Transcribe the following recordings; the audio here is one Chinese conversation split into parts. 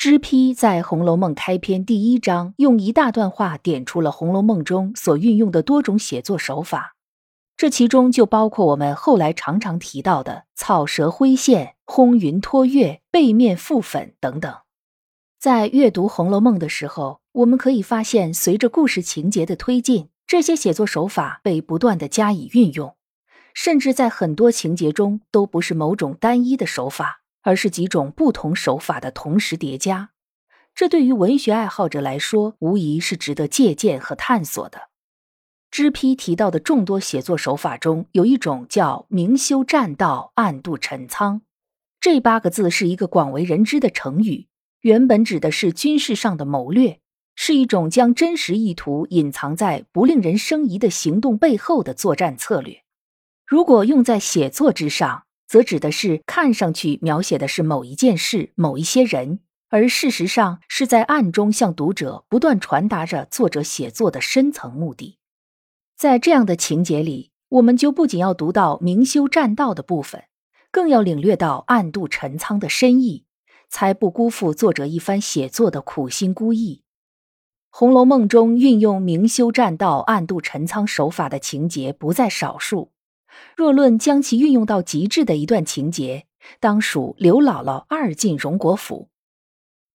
脂批在《红楼梦》开篇第一章用一大段话点出了《红楼梦》中所运用的多种写作手法，这其中就包括我们后来常常提到的草蛇灰线、轰云托月、背面覆粉等等。在阅读《红楼梦》的时候，我们可以发现，随着故事情节的推进，这些写作手法被不断的加以运用，甚至在很多情节中都不是某种单一的手法。而是几种不同手法的同时叠加，这对于文学爱好者来说，无疑是值得借鉴和探索的。知批提到的众多写作手法中，有一种叫“明修栈道，暗度陈仓”。这八个字是一个广为人知的成语，原本指的是军事上的谋略，是一种将真实意图隐藏在不令人生疑的行动背后的作战策略。如果用在写作之上，则指的是看上去描写的是某一件事、某一些人，而事实上是在暗中向读者不断传达着作者写作的深层目的。在这样的情节里，我们就不仅要读到明修栈道的部分，更要领略到暗度陈仓的深意，才不辜负作者一番写作的苦心孤诣。《红楼梦》中运用明修栈道、暗度陈仓手法的情节不在少数。若论将其运用到极致的一段情节，当属刘姥姥二进荣国府。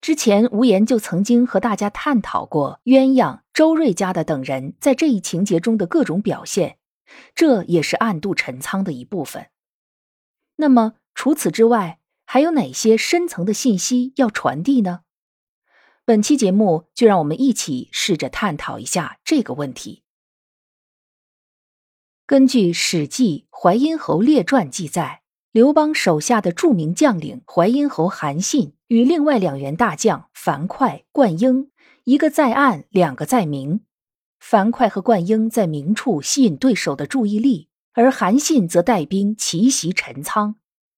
之前无言就曾经和大家探讨过鸳鸯、周瑞家的等人在这一情节中的各种表现，这也是暗度陈仓的一部分。那么除此之外，还有哪些深层的信息要传递呢？本期节目就让我们一起试着探讨一下这个问题。根据《史记·淮阴侯列传》记载，刘邦手下的著名将领淮阴侯韩信与另外两员大将樊哙、灌婴，一个在暗，两个在明。樊哙和灌婴在明处吸引对手的注意力，而韩信则带兵奇袭陈仓，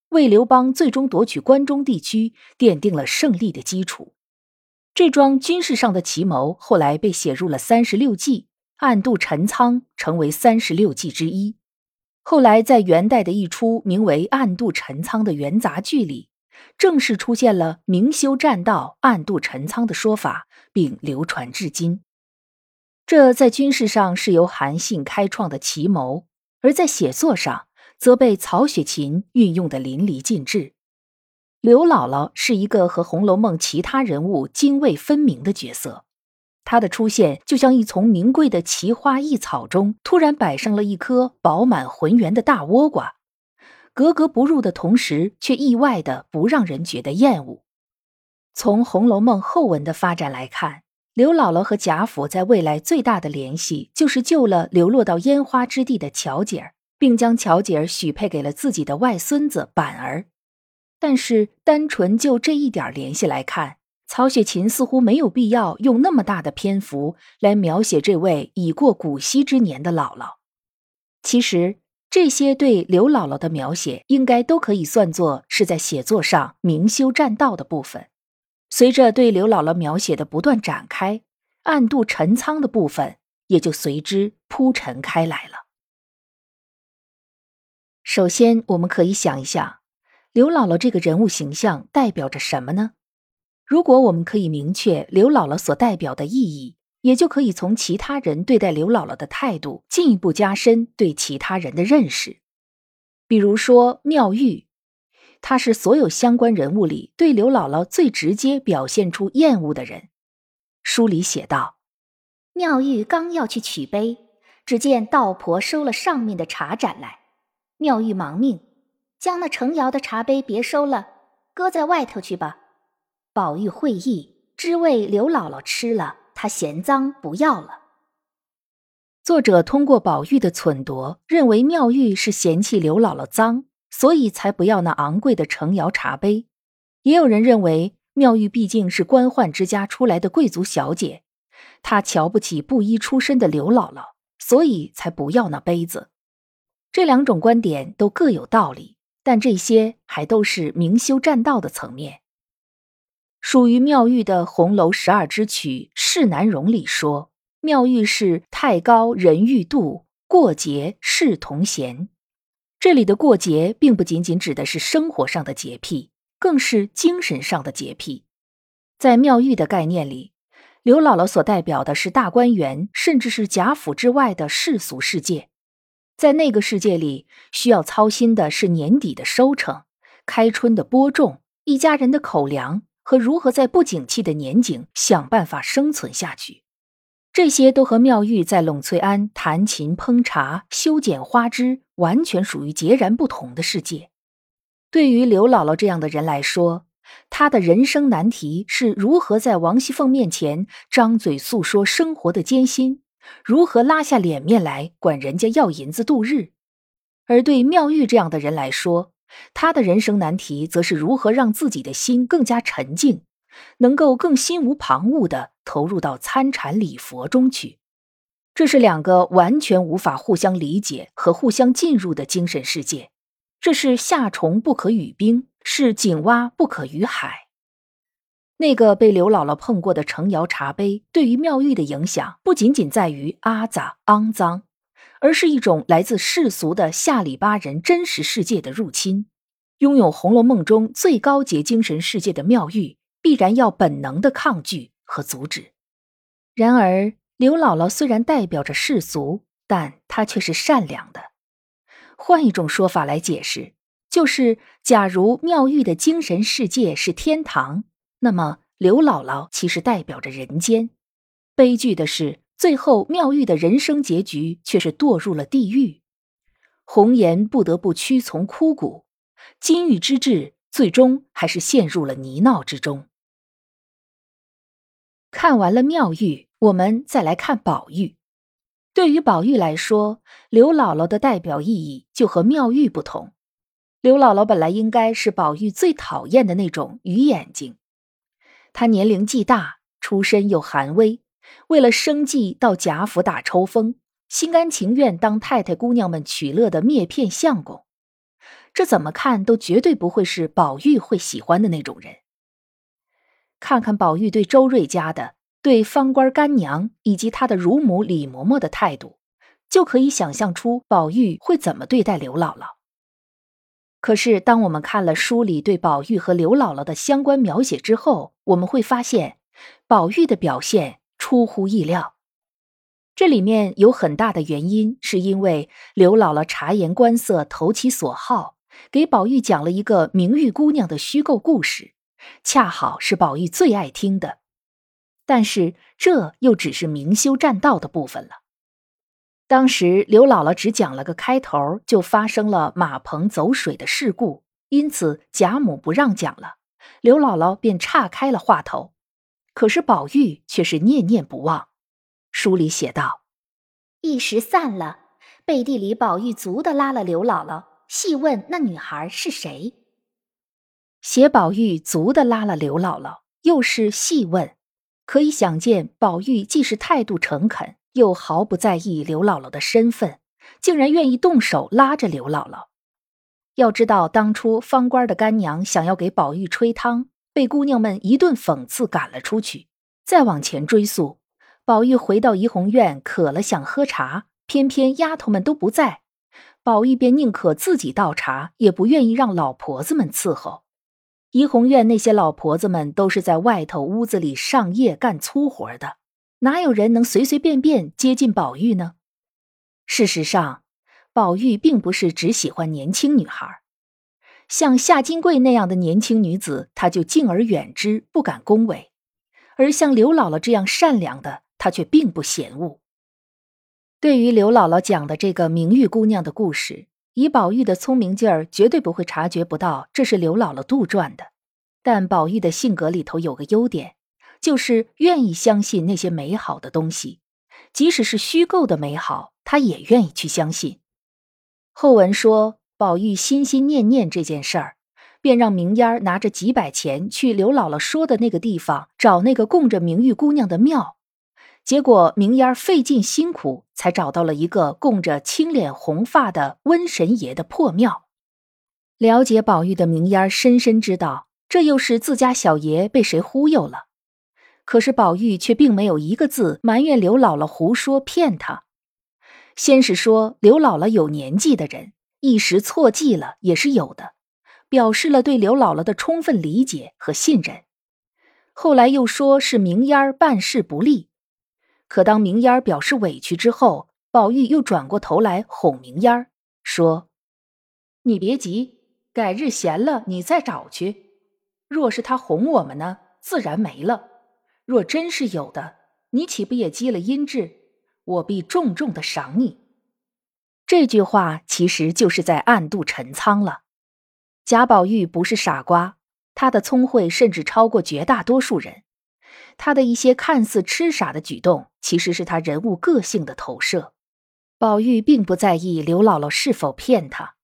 为刘邦最终夺取关中地区奠定了胜利的基础。这桩军事上的奇谋后来被写入了《三十六计》。暗度陈仓成为三十六计之一。后来，在元代的一出名为《暗度陈仓》的元杂剧里，正式出现了“明修栈道，暗度陈仓”的说法，并流传至今。这在军事上是由韩信开创的奇谋，而在写作上则被曹雪芹运用的淋漓尽致。刘姥姥是一个和《红楼梦》其他人物泾渭分明的角色。它的出现就像一丛名贵的奇花异草中突然摆上了一颗饱满浑圆的大倭瓜，格格不入的同时，却意外的不让人觉得厌恶。从《红楼梦》后文的发展来看，刘姥姥和贾府在未来最大的联系就是救了流落到烟花之地的巧姐儿，并将巧姐儿许配给了自己的外孙子板儿。但是，单纯就这一点联系来看，曹雪芹似乎没有必要用那么大的篇幅来描写这位已过古稀之年的姥姥。其实，这些对刘姥姥的描写应该都可以算作是在写作上明修栈道的部分。随着对刘姥姥描写的不断展开，暗度陈仓的部分也就随之铺陈开来了。首先，我们可以想一想，刘姥姥这个人物形象代表着什么呢？如果我们可以明确刘姥姥所代表的意义，也就可以从其他人对待刘姥姥的态度进一步加深对其他人的认识。比如说妙玉，她是所有相关人物里对刘姥姥最直接表现出厌恶的人。书里写道：妙玉刚要去取杯，只见道婆收了上面的茶盏来，妙玉忙命将那程窑的茶杯别收了，搁在外头去吧。宝玉会意，只为刘姥姥吃了，他嫌脏，不要了。作者通过宝玉的忖度，认为妙玉是嫌弃刘姥姥脏，所以才不要那昂贵的成窑茶杯。也有人认为，妙玉毕竟是官宦之家出来的贵族小姐，她瞧不起布衣出身的刘姥姥，所以才不要那杯子。这两种观点都各有道理，但这些还都是明修栈道的层面。属于妙玉的《红楼十二支曲·世难容》里说，妙玉是太高人欲度，过节是同闲。这里的过节，并不仅仅指的是生活上的洁癖，更是精神上的洁癖。在妙玉的概念里，刘姥姥所代表的是大观园，甚至是贾府之外的世俗世界。在那个世界里，需要操心的是年底的收成、开春的播种、一家人的口粮和如何在不景气的年景想办法生存下去。这些都和妙玉在栊翠庵弹琴、烹茶、修剪花枝完全属于截然不同的世界。对于刘姥姥这样的人来说，她的人生难题是如何在王熙凤面前张嘴诉说生活的艰辛。如何拉下脸面来管人家要银子度日？而对妙玉这样的人来说，他的人生难题则是如何让自己的心更加沉静，能够更心无旁骛地投入到参禅礼佛中去。这是两个完全无法互相理解和互相进入的精神世界。这是夏虫不可语冰，是井蛙不可语海。那个被刘姥姥碰过的程窑茶杯，对于妙玉的影响不仅仅在于阿杂肮脏，而是一种来自世俗的下里巴人真实世界的入侵。拥有《红楼梦》中最高级精神世界的妙玉，必然要本能的抗拒和阻止。然而，刘姥姥虽然代表着世俗，但她却是善良的。换一种说法来解释，就是假如妙玉的精神世界是天堂。那么，刘姥姥其实代表着人间。悲剧的是，最后妙玉的人生结局却是堕入了地狱。红颜不得不屈从枯骨，金玉之志最终还是陷入了泥淖之中。看完了妙玉，我们再来看宝玉。对于宝玉来说，刘姥姥的代表意义就和妙玉不同。刘姥姥本来应该是宝玉最讨厌的那种鱼眼睛。她年龄既大，出身又寒微，为了生计到贾府打抽风，心甘情愿当太太姑娘们取乐的篾片相公，这怎么看都绝对不会是宝玉会喜欢的那种人。看看宝玉对周瑞家的、对方官干娘以及他的乳母李嬷嬷的态度，就可以想象出宝玉会怎么对待刘姥姥。可是，当我们看了书里对宝玉和刘姥姥的相关描写之后，我们会发现，宝玉的表现出乎意料。这里面有很大的原因，是因为刘姥姥察言观色、投其所好，给宝玉讲了一个明玉姑娘的虚构故事，恰好是宝玉最爱听的。但是，这又只是明修栈道的部分了。当时刘姥姥只讲了个开头，就发生了马棚走水的事故，因此贾母不让讲了，刘姥姥便岔开了话头。可是宝玉却是念念不忘。书里写道：“一时散了，背地里宝玉足的拉了刘姥姥，细问那女孩是谁。写宝玉足的拉了刘姥姥，又是细问，可以想见宝玉既是态度诚恳。”又毫不在意刘姥姥的身份，竟然愿意动手拉着刘姥姥。要知道，当初方官的干娘想要给宝玉吹汤，被姑娘们一顿讽刺赶了出去。再往前追溯，宝玉回到怡红院，渴了想喝茶，偏偏丫头们都不在，宝玉便宁可自己倒茶，也不愿意让老婆子们伺候。怡红院那些老婆子们都是在外头屋子里上夜干粗活的。哪有人能随随便便接近宝玉呢？事实上，宝玉并不是只喜欢年轻女孩，像夏金桂那样的年轻女子，他就敬而远之，不敢恭维；而像刘姥姥这样善良的，他却并不嫌恶。对于刘姥姥讲的这个明玉姑娘的故事，以宝玉的聪明劲儿，绝对不会察觉不到这是刘姥姥杜撰的。但宝玉的性格里头有个优点。就是愿意相信那些美好的东西，即使是虚构的美好，他也愿意去相信。后文说，宝玉心心念念这件事儿，便让明烟儿拿着几百钱去刘姥姥说的那个地方找那个供着明玉姑娘的庙。结果明烟儿费尽辛苦才找到了一个供着青脸红发的瘟神爷的破庙。了解宝玉的明烟儿深深知道，这又是自家小爷被谁忽悠了。可是宝玉却并没有一个字埋怨刘姥姥胡说骗他。先是说刘姥姥有年纪的人一时错记了也是有的，表示了对刘姥姥的充分理解和信任。后来又说是明烟儿办事不利。可当明烟儿表示委屈之后，宝玉又转过头来哄明烟儿说：“你别急，改日闲了你再找去。若是他哄我们呢，自然没了；若真是有的，你岂不也积了阴质？我必重重的赏你。”这句话其实就是在暗度陈仓了。贾宝玉不是傻瓜，他的聪慧甚至超过绝大多数人。他的一些看似痴傻的举动，其实是他人物个性的投射。宝玉并不在意刘姥姥是否骗他，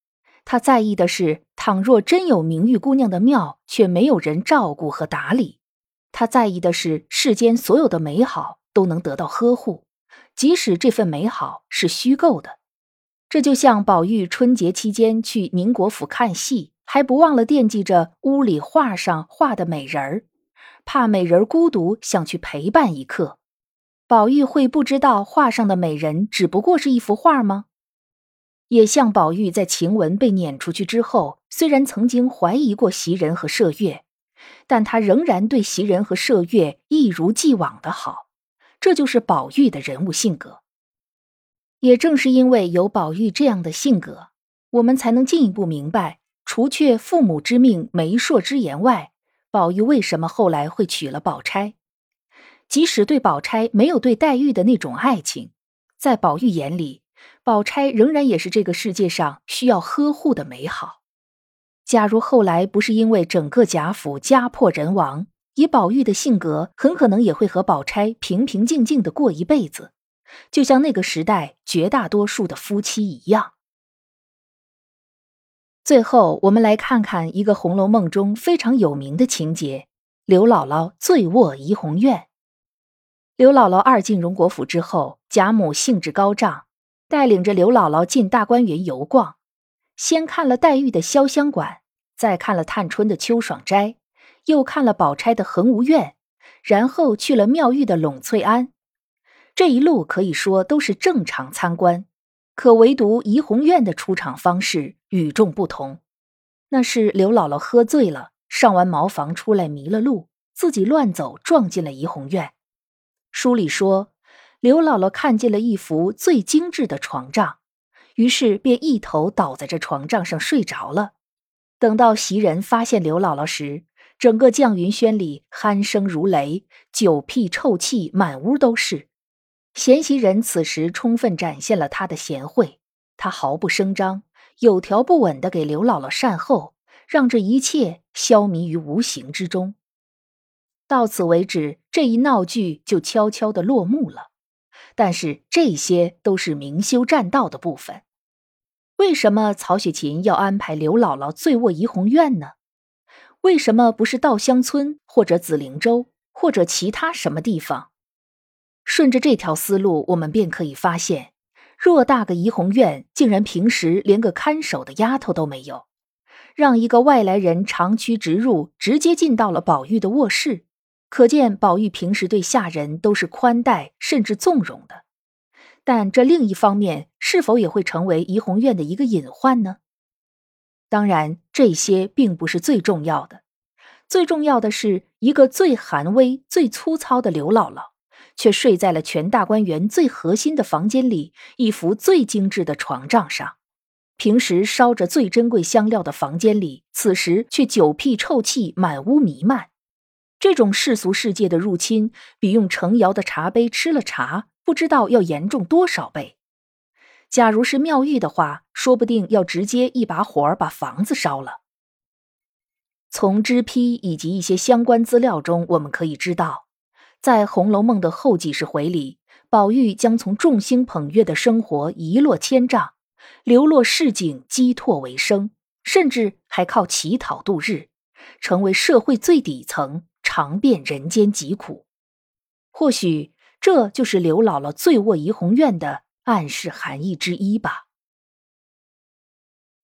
他在意的是，倘若真有明玉姑娘的庙，却没有人照顾和打理，他在意的是世间所有的美好都能得到呵护，即使这份美好是虚构的。这就像宝玉春节期间去宁国府看戏，还不忘了惦记着屋里画上画的美人儿。怕美人孤独，想去陪伴一刻。宝玉会不知道画上的美人只不过是一幅画吗？也像宝玉在晴雯被撵出去之后，虽然曾经怀疑过袭人和麝月，但他仍然对袭人和麝月一如既往的好。这就是宝玉的人物性格。也正是因为有宝玉这样的性格，我们才能进一步明白，除却父母之命、媒妁之言外。宝玉为什么后来会娶了宝钗？即使对宝钗没有对黛玉的那种爱情，在宝玉眼里，宝钗仍然也是这个世界上需要呵护的美好。假如后来不是因为整个贾府家破人亡，以宝玉的性格，很可能也会和宝钗平平静静的过一辈子，就像那个时代绝大多数的夫妻一样。最后，我们来看看一个《红楼梦》中非常有名的情节：刘姥姥醉卧怡红院。刘姥姥二进荣国府之后，贾母兴致高涨，带领着刘姥姥进大观园游逛，先看了黛玉的潇湘馆，再看了探春的秋爽斋，又看了宝钗的恒芜院，然后去了妙玉的栊翠庵。这一路可以说都是正常参观。可唯独怡红院的出场方式与众不同，那是刘姥姥喝醉了，上完茅房出来迷了路，自己乱走撞进了怡红院。书里说，刘姥姥看见了一幅最精致的床帐，于是便一头倒在这床帐上睡着了。等到袭人发现刘姥姥时，整个绛云轩里鼾声如雷，酒屁臭气满屋都是。贤袭人此时充分展现了他的贤惠，他毫不声张，有条不紊地给刘姥姥善后，让这一切消弭于无形之中。到此为止，这一闹剧就悄悄地落幕了。但是这些都是明修栈道的部分。为什么曹雪芹要安排刘姥姥醉卧怡红院呢？为什么不是稻香村或者紫菱洲或者其他什么地方？顺着这条思路，我们便可以发现，偌大个怡红院，竟然平时连个看守的丫头都没有，让一个外来人长驱直入，直接进到了宝玉的卧室，可见宝玉平时对下人都是宽待甚至纵容的。但这另一方面，是否也会成为怡红院的一个隐患呢？当然，这些并不是最重要的，最重要的是一个最寒微、最粗糙的刘姥姥。却睡在了全大观园最核心的房间里，一幅最精致的床帐上。平时烧着最珍贵香料的房间里，此时却酒屁臭气满屋弥漫。这种世俗世界的入侵，比用成窑的茶杯吃了茶，不知道要严重多少倍。假如是妙玉的话，说不定要直接一把火把房子烧了。从支批以及一些相关资料中，我们可以知道。在《红楼梦》的后几十回里，宝玉将从众星捧月的生活一落千丈，流落市井，积拓为生，甚至还靠乞讨度日，成为社会最底层，尝遍人间疾苦。或许这就是刘姥姥醉卧怡红院的暗示含义之一吧。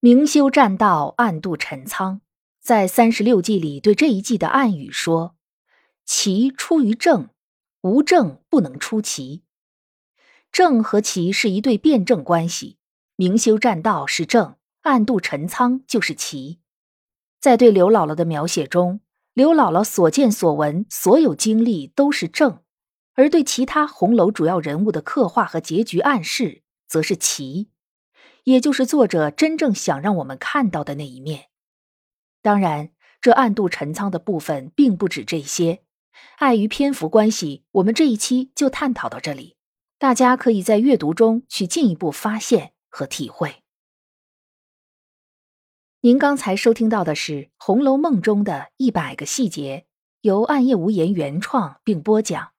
明修栈道，暗度陈仓，在三十六计里对这一计的暗语说：“奇出于正，无正不能出奇。正和奇是一对辩证关系，明修栈道是正。”暗度陈仓就是奇，在对刘姥姥的描写中，刘姥姥所见所闻、所有经历都是正，而对其他红楼主要人物的刻画和结局暗示，则是奇，也就是作者真正想让我们看到的那一面。当然，这暗度陈仓的部分并不止这些，碍于篇幅关系，我们这一期就探讨到这里，大家可以在阅读中去进一步发现和体会。您刚才收听到的是《红楼梦》中的一百个细节，由暗夜无言原创并播讲。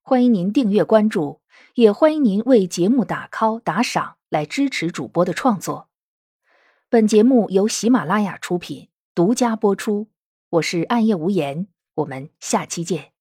欢迎您订阅关注，也欢迎您为节目打 call 打赏来支持主播的创作。本节目由喜马拉雅出品，独家播出。我是暗夜无言，我们下期见。